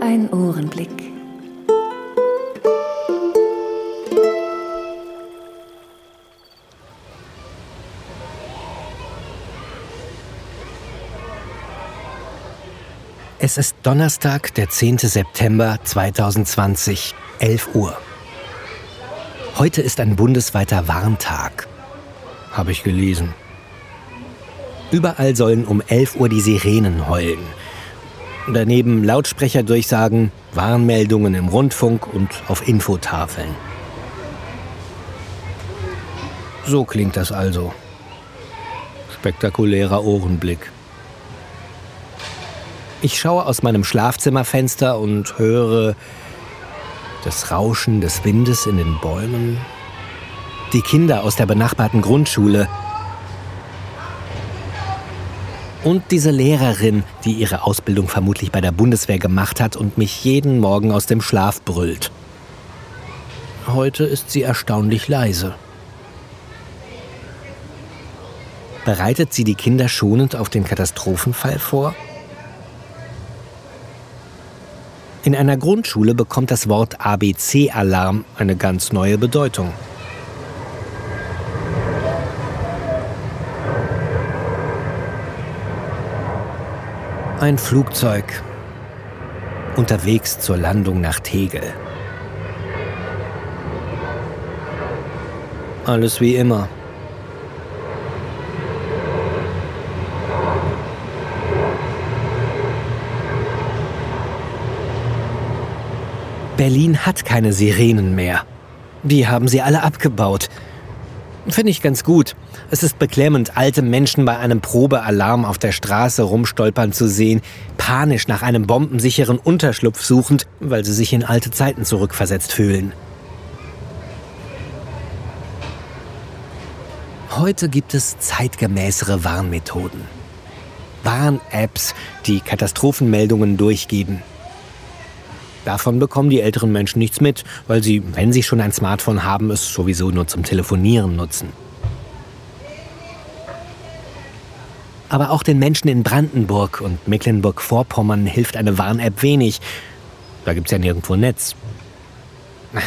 Ein Ohrenblick. Es ist Donnerstag, der 10. September 2020, 11 Uhr. Heute ist ein bundesweiter Warntag. Habe ich gelesen. Überall sollen um 11 Uhr die Sirenen heulen. Daneben Lautsprecherdurchsagen, Warnmeldungen im Rundfunk und auf Infotafeln. So klingt das also. Spektakulärer Ohrenblick. Ich schaue aus meinem Schlafzimmerfenster und höre das Rauschen des Windes in den Bäumen, die Kinder aus der benachbarten Grundschule und diese Lehrerin, die ihre Ausbildung vermutlich bei der Bundeswehr gemacht hat und mich jeden Morgen aus dem Schlaf brüllt. Heute ist sie erstaunlich leise. Bereitet sie die Kinder schonend auf den Katastrophenfall vor? In einer Grundschule bekommt das Wort ABC-Alarm eine ganz neue Bedeutung. Ein Flugzeug unterwegs zur Landung nach Tegel. Alles wie immer. Berlin hat keine Sirenen mehr. Die haben sie alle abgebaut. Finde ich ganz gut. Es ist beklemmend, alte Menschen bei einem Probealarm auf der Straße rumstolpern zu sehen, panisch nach einem bombensicheren Unterschlupf suchend, weil sie sich in alte Zeiten zurückversetzt fühlen. Heute gibt es zeitgemäßere Warnmethoden. Warn-Apps, die Katastrophenmeldungen durchgeben. Davon bekommen die älteren Menschen nichts mit, weil sie, wenn sie schon ein Smartphone haben, es sowieso nur zum Telefonieren nutzen. Aber auch den Menschen in Brandenburg und Mecklenburg-Vorpommern hilft eine Warn-App wenig. Da gibt es ja nirgendwo Netz.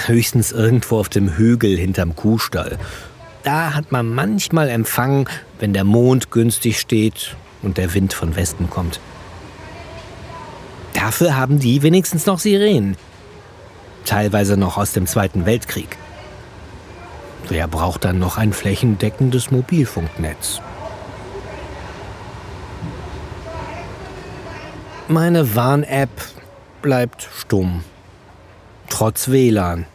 Höchstens irgendwo auf dem Hügel hinterm Kuhstall. Da hat man manchmal Empfang, wenn der Mond günstig steht und der Wind von Westen kommt. Dafür haben die wenigstens noch Sirenen. Teilweise noch aus dem Zweiten Weltkrieg. Wer braucht dann noch ein flächendeckendes Mobilfunknetz? Meine Warn-App bleibt stumm. Trotz WLAN.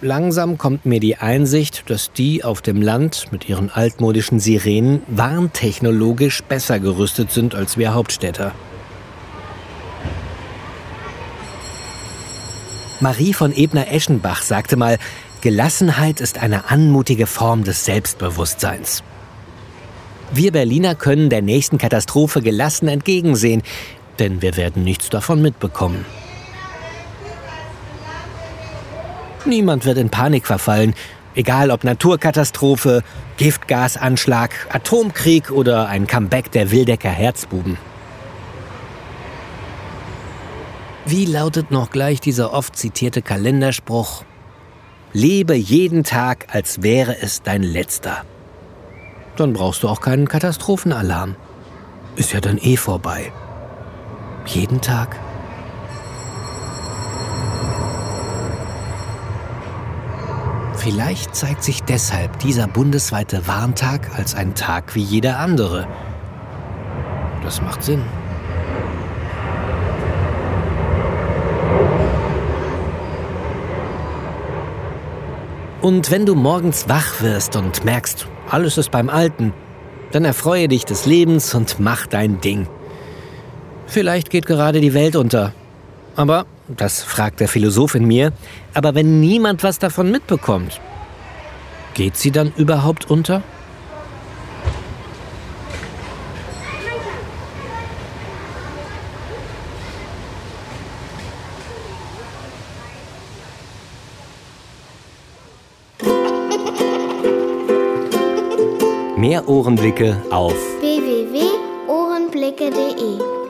Langsam kommt mir die Einsicht, dass die auf dem Land mit ihren altmodischen Sirenen warntechnologisch besser gerüstet sind als wir Hauptstädter. Marie von Ebner-Eschenbach sagte mal, Gelassenheit ist eine anmutige Form des Selbstbewusstseins. Wir Berliner können der nächsten Katastrophe gelassen entgegensehen, denn wir werden nichts davon mitbekommen. Niemand wird in Panik verfallen, egal ob Naturkatastrophe, Giftgasanschlag, Atomkrieg oder ein Comeback der Wildecker Herzbuben. Wie lautet noch gleich dieser oft zitierte Kalenderspruch? Lebe jeden Tag, als wäre es dein letzter. Dann brauchst du auch keinen Katastrophenalarm. Ist ja dann eh vorbei. Jeden Tag. Vielleicht zeigt sich deshalb dieser bundesweite Warntag als ein Tag wie jeder andere. Das macht Sinn. Und wenn du morgens wach wirst und merkst, alles ist beim Alten, dann erfreue dich des Lebens und mach dein Ding. Vielleicht geht gerade die Welt unter. Aber, das fragt der Philosoph in mir, aber wenn niemand was davon mitbekommt, geht sie dann überhaupt unter? Mehr Ohrenblicke auf www.ohrenblicke.de